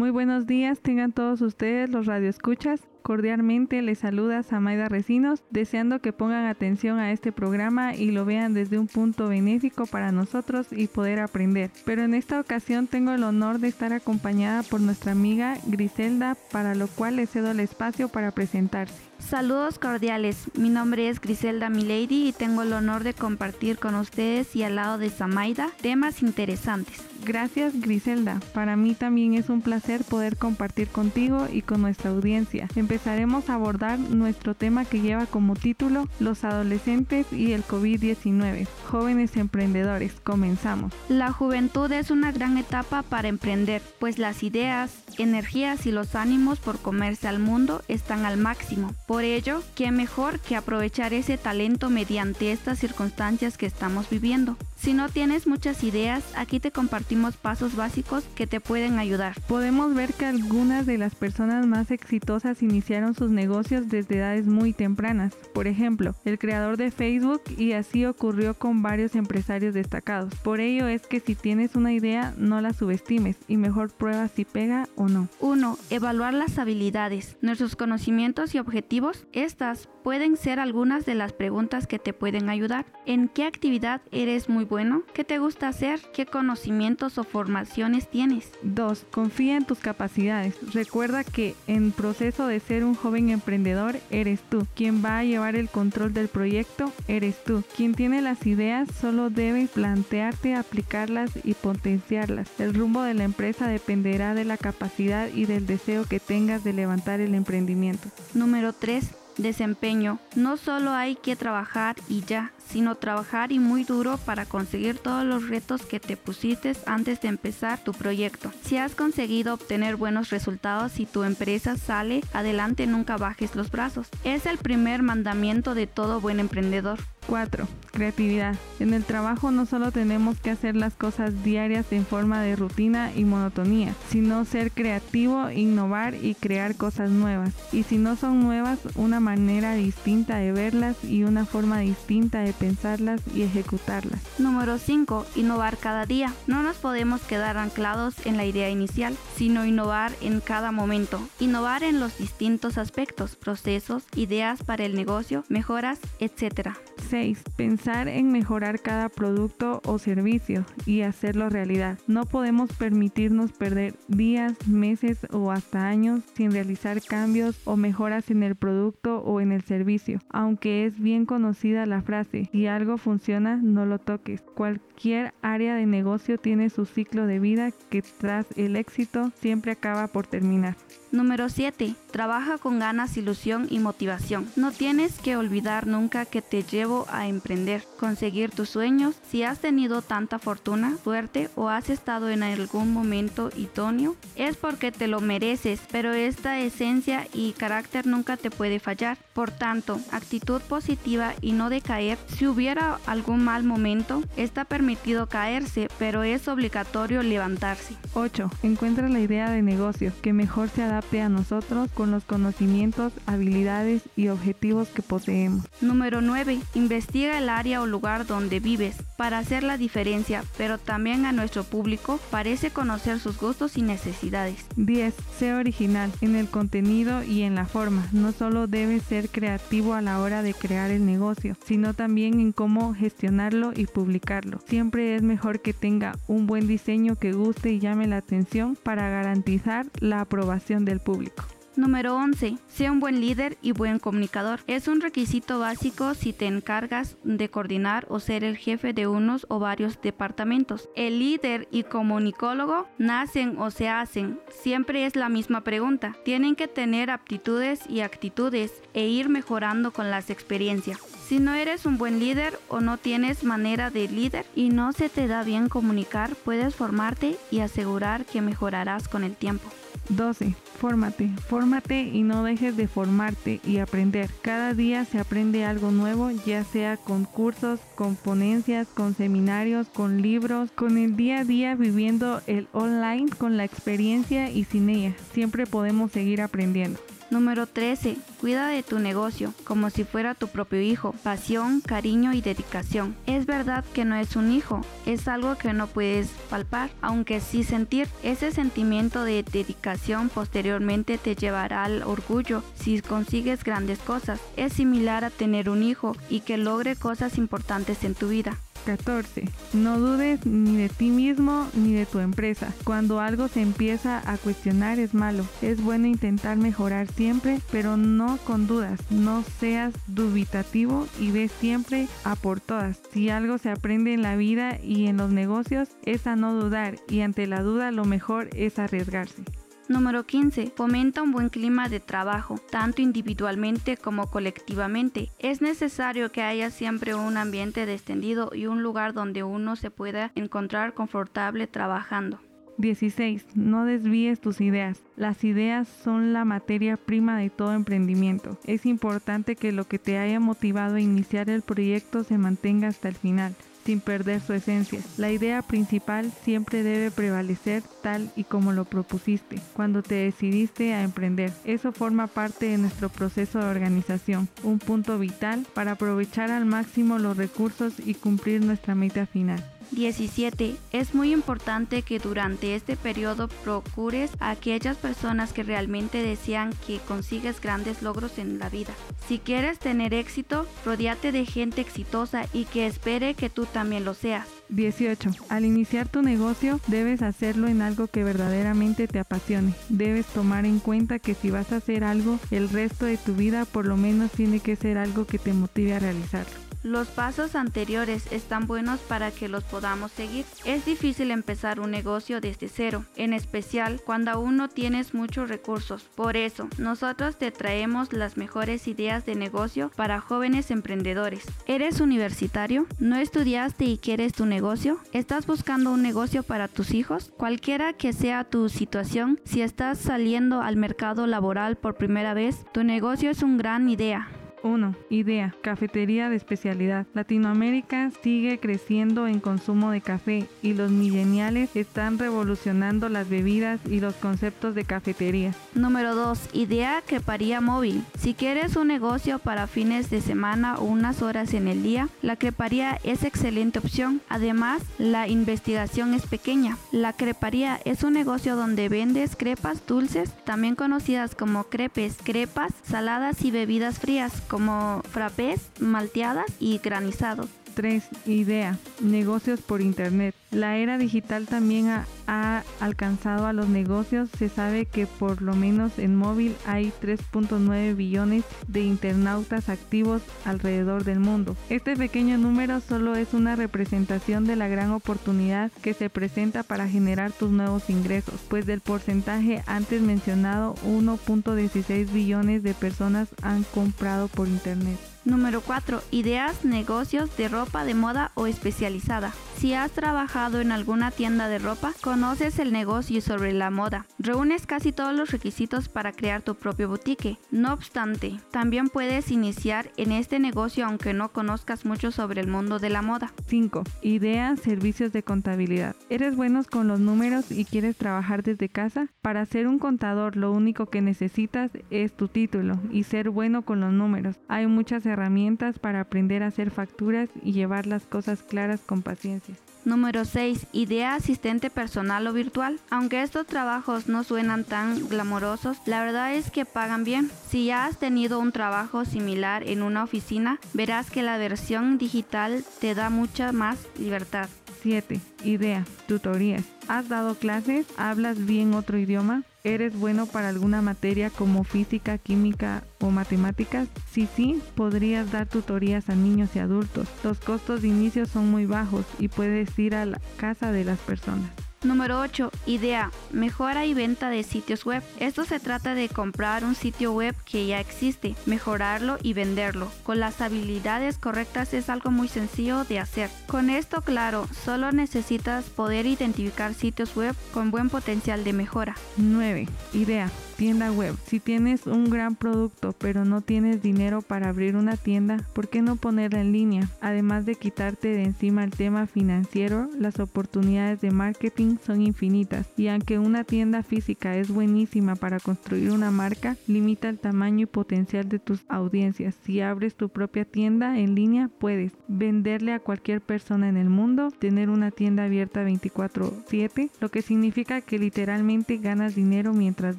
Muy buenos días, tengan todos ustedes los radioescuchas. Cordialmente les saluda Samaida Recinos, deseando que pongan atención a este programa y lo vean desde un punto benéfico para nosotros y poder aprender. Pero en esta ocasión tengo el honor de estar acompañada por nuestra amiga Griselda, para lo cual le cedo el espacio para presentarse. Saludos cordiales, mi nombre es Griselda Milady y tengo el honor de compartir con ustedes y al lado de Samaida temas interesantes. Gracias Griselda, para mí también es un placer poder compartir contigo y con nuestra audiencia. Empezaremos a abordar nuestro tema que lleva como título Los adolescentes y el COVID-19, jóvenes emprendedores. Comenzamos. La juventud es una gran etapa para emprender, pues las ideas, energías y los ánimos por comerse al mundo están al máximo. Por ello, ¿qué mejor que aprovechar ese talento mediante estas circunstancias que estamos viviendo? Si no tienes muchas ideas, aquí te compartimos pasos básicos que te pueden ayudar. Podemos ver que algunas de las personas más exitosas iniciaron sus negocios desde edades muy tempranas. Por ejemplo, el creador de Facebook y así ocurrió con varios empresarios destacados. Por ello es que si tienes una idea, no la subestimes y mejor prueba si pega o no. 1. Evaluar las habilidades, nuestros conocimientos y objetivos. Estas pueden ser algunas de las preguntas que te pueden ayudar. ¿En qué actividad eres muy bueno? ¿Qué te gusta hacer? ¿Qué conocimientos o formaciones tienes? 2. Confía en tus capacidades. Recuerda que en proceso de ser un joven emprendedor eres tú. Quien va a llevar el control del proyecto eres tú. Quien tiene las ideas solo debe plantearte aplicarlas y potenciarlas. El rumbo de la empresa dependerá de la capacidad y del deseo que tengas de levantar el emprendimiento. Número 3 desempeño. No solo hay que trabajar y ya, sino trabajar y muy duro para conseguir todos los retos que te pusiste antes de empezar tu proyecto. Si has conseguido obtener buenos resultados y tu empresa sale adelante, nunca bajes los brazos. Es el primer mandamiento de todo buen emprendedor. 4. Creatividad. En el trabajo no solo tenemos que hacer las cosas diarias en forma de rutina y monotonía, sino ser creativo, innovar y crear cosas nuevas. Y si no son nuevas, una manera distinta de verlas y una forma distinta de pensarlas y ejecutarlas. Número 5. Innovar cada día. No nos podemos quedar anclados en la idea inicial, sino innovar en cada momento. Innovar en los distintos aspectos, procesos, ideas para el negocio, mejoras, etc. 6. Pensar en mejorar cada producto o servicio y hacerlo realidad. No podemos permitirnos perder días, meses o hasta años sin realizar cambios o mejoras en el producto o en el servicio. Aunque es bien conocida la frase, si algo funciona, no lo toques. Cualquier área de negocio tiene su ciclo de vida que tras el éxito siempre acaba por terminar. Número 7. Trabaja con ganas, ilusión y motivación. No tienes que olvidar nunca que te llevo a emprender, conseguir tus sueños. Si has tenido tanta fortuna, suerte o has estado en algún momento idóneo, es porque te lo mereces, pero esta esencia y carácter nunca te puede fallar. Por tanto, actitud positiva y no decaer. Si hubiera algún mal momento, está permitido caerse, pero es obligatorio levantarse. 8. Encuentra la idea de negocio que mejor se adapta a nosotros con los conocimientos, habilidades y objetivos que poseemos. Número 9. Investiga el área o lugar donde vives para hacer la diferencia, pero también a nuestro público parece conocer sus gustos y necesidades. 10. Sé original en el contenido y en la forma. No solo debes ser creativo a la hora de crear el negocio, sino también en cómo gestionarlo y publicarlo. Siempre es mejor que tenga un buen diseño que guste y llame la atención para garantizar la aprobación del público. Número 11. Sea un buen líder y buen comunicador. Es un requisito básico si te encargas de coordinar o ser el jefe de unos o varios departamentos. El líder y comunicólogo nacen o se hacen. Siempre es la misma pregunta. Tienen que tener aptitudes y actitudes e ir mejorando con las experiencias. Si no eres un buen líder o no tienes manera de líder y no se te da bien comunicar, puedes formarte y asegurar que mejorarás con el tiempo. 12. Fórmate, fórmate y no dejes de formarte y aprender. Cada día se aprende algo nuevo, ya sea con cursos, con ponencias, con seminarios, con libros, con el día a día viviendo el online, con la experiencia y sin ella. Siempre podemos seguir aprendiendo. Número 13. Cuida de tu negocio como si fuera tu propio hijo. Pasión, cariño y dedicación. Es verdad que no es un hijo, es algo que no puedes palpar, aunque sí sentir. Ese sentimiento de dedicación posteriormente te llevará al orgullo si consigues grandes cosas. Es similar a tener un hijo y que logre cosas importantes en tu vida. 14. No dudes ni de ti mismo ni de tu empresa. Cuando algo se empieza a cuestionar es malo. Es bueno intentar mejorar siempre, pero no con dudas. No seas dubitativo y ve siempre a por todas. Si algo se aprende en la vida y en los negocios es a no dudar y ante la duda lo mejor es arriesgarse. Número 15. Fomenta un buen clima de trabajo, tanto individualmente como colectivamente. Es necesario que haya siempre un ambiente descendido y un lugar donde uno se pueda encontrar confortable trabajando. 16. No desvíes tus ideas. Las ideas son la materia prima de todo emprendimiento. Es importante que lo que te haya motivado a iniciar el proyecto se mantenga hasta el final sin perder su esencia. La idea principal siempre debe prevalecer tal y como lo propusiste cuando te decidiste a emprender. Eso forma parte de nuestro proceso de organización, un punto vital para aprovechar al máximo los recursos y cumplir nuestra meta final. 17. Es muy importante que durante este periodo procures a aquellas personas que realmente desean que consigues grandes logros en la vida. Si quieres tener éxito, rodeate de gente exitosa y que espere que tú también lo seas. 18. Al iniciar tu negocio debes hacerlo en algo que verdaderamente te apasione. Debes tomar en cuenta que si vas a hacer algo el resto de tu vida por lo menos tiene que ser algo que te motive a realizarlo. Los pasos anteriores están buenos para que los podamos seguir. Es difícil empezar un negocio desde cero, en especial cuando aún no tienes muchos recursos. Por eso, nosotros te traemos las mejores ideas de negocio para jóvenes emprendedores. ¿Eres universitario? ¿No estudiaste y quieres tu negocio? ¿Estás buscando un negocio para tus hijos? Cualquiera que sea tu situación, si estás saliendo al mercado laboral por primera vez, tu negocio es una gran idea. 1. Idea. Cafetería de especialidad. Latinoamérica sigue creciendo en consumo de café y los millennials están revolucionando las bebidas y los conceptos de cafetería. Número 2. Idea creparía móvil. Si quieres un negocio para fines de semana o unas horas en el día, la creparía es excelente opción. Además, la investigación es pequeña. La creparía es un negocio donde vendes crepas dulces, también conocidas como crepes, crepas, saladas y bebidas frías como frappés, malteadas y granizados. 3. Idea. Negocios por Internet. La era digital también ha, alcanzado a los negocios. Se sabe que por lo menos en móvil hay 3.9 billones de internautas activos alrededor del mundo. Este pequeño número solo es una representación de la gran oportunidad que se presenta para generar tus nuevos ingresos, pues del porcentaje antes mencionado 1.16 billones de personas han comprado por Internet. Número 4. Ideas, negocios de ropa de moda o especializada. Si has trabajado en alguna tienda de ropa, conoces el negocio sobre la moda. Reúnes casi todos los requisitos para crear tu propio boutique. No obstante, también puedes iniciar en este negocio aunque no conozcas mucho sobre el mundo de la moda. 5. Ideas, servicios de contabilidad. ¿Eres buenos con los números y quieres trabajar desde casa? Para ser un contador lo único que necesitas es tu título y ser bueno con los números. Hay muchas herramientas para aprender a hacer facturas y llevar las cosas claras con paciencia. Número 6. Idea asistente personal o virtual. Aunque estos trabajos no suenan tan glamorosos, la verdad es que pagan bien. Si ya has tenido un trabajo similar en una oficina, verás que la versión digital te da mucha más libertad. 7. Idea. Tutorías. ¿Has dado clases? ¿Hablas bien otro idioma? ¿Eres bueno para alguna materia como física, química o matemáticas? Si sí, podrías dar tutorías a niños y adultos. Los costos de inicio son muy bajos y puedes ir a la casa de las personas. Número 8. Idea. Mejora y venta de sitios web. Esto se trata de comprar un sitio web que ya existe, mejorarlo y venderlo. Con las habilidades correctas es algo muy sencillo de hacer. Con esto claro, solo necesitas poder identificar sitios web con buen potencial de mejora. 9. Idea tienda web. Si tienes un gran producto pero no tienes dinero para abrir una tienda, ¿por qué no ponerla en línea? Además de quitarte de encima el tema financiero, las oportunidades de marketing son infinitas y aunque una tienda física es buenísima para construir una marca, limita el tamaño y potencial de tus audiencias. Si abres tu propia tienda en línea, puedes venderle a cualquier persona en el mundo, tener una tienda abierta 24/7, lo que significa que literalmente ganas dinero mientras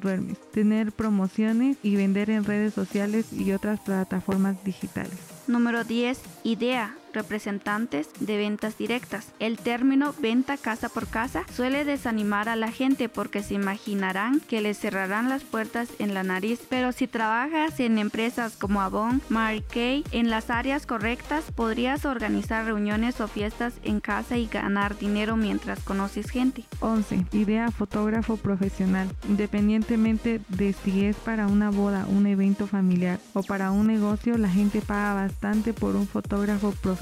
duermes, tener promociones y vender en redes sociales y otras plataformas digitales. Número 10. Idea representantes de ventas directas. El término venta casa por casa suele desanimar a la gente porque se imaginarán que les cerrarán las puertas en la nariz, pero si trabajas en empresas como Avon, Mary en las áreas correctas podrías organizar reuniones o fiestas en casa y ganar dinero mientras conoces gente. 11. Idea fotógrafo profesional. Independientemente de si es para una boda, un evento familiar o para un negocio, la gente paga bastante por un fotógrafo profesional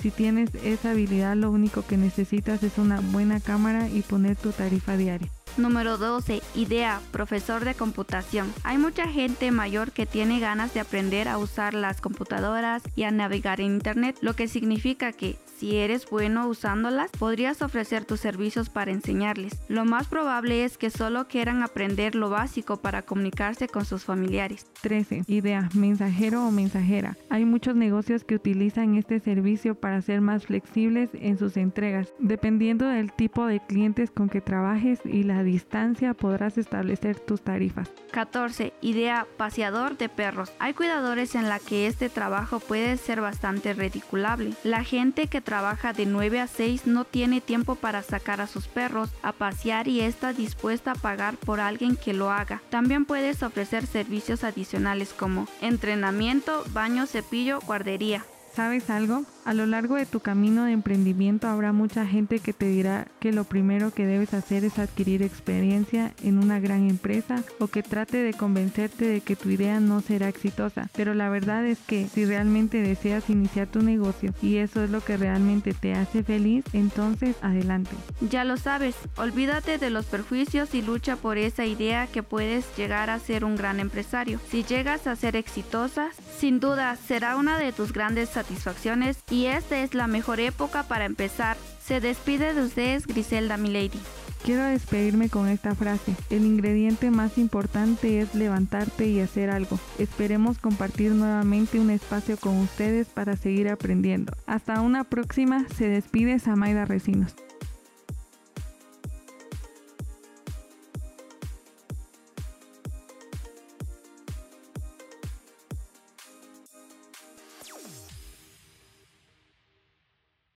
si tienes esa habilidad, lo único que necesitas es una buena cámara y poner tu tarifa diaria. Número 12. Idea, profesor de computación. Hay mucha gente mayor que tiene ganas de aprender a usar las computadoras y a navegar en Internet, lo que significa que si eres bueno usándolas, podrías ofrecer tus servicios para enseñarles. Lo más probable es que solo quieran aprender lo básico para comunicarse con sus familiares. 13. Idea, mensajero o mensajera. Hay muchos negocios que utilizan este servicio para ser más flexibles en sus entregas. Dependiendo del tipo de clientes con que trabajes y la distancia podrás establecer tus tarifas. 14. Idea paseador de perros. Hay cuidadores en la que este trabajo puede ser bastante ridiculable. La gente que trabaja de 9 a 6 no tiene tiempo para sacar a sus perros a pasear y está dispuesta a pagar por alguien que lo haga. También puedes ofrecer servicios adicionales como entrenamiento, baño, cepillo, guardería. ¿Sabes algo? A lo largo de tu camino de emprendimiento habrá mucha gente que te dirá que lo primero que debes hacer es adquirir experiencia en una gran empresa o que trate de convencerte de que tu idea no será exitosa. Pero la verdad es que si realmente deseas iniciar tu negocio y eso es lo que realmente te hace feliz, entonces adelante. Ya lo sabes, olvídate de los perjuicios y lucha por esa idea que puedes llegar a ser un gran empresario. Si llegas a ser exitosa, sin duda será una de tus grandes satisfacciones y esta es la mejor época para empezar. Se despide de ustedes Griselda Milady. Quiero despedirme con esta frase. El ingrediente más importante es levantarte y hacer algo. Esperemos compartir nuevamente un espacio con ustedes para seguir aprendiendo. Hasta una próxima. Se despide Samaida Recinos.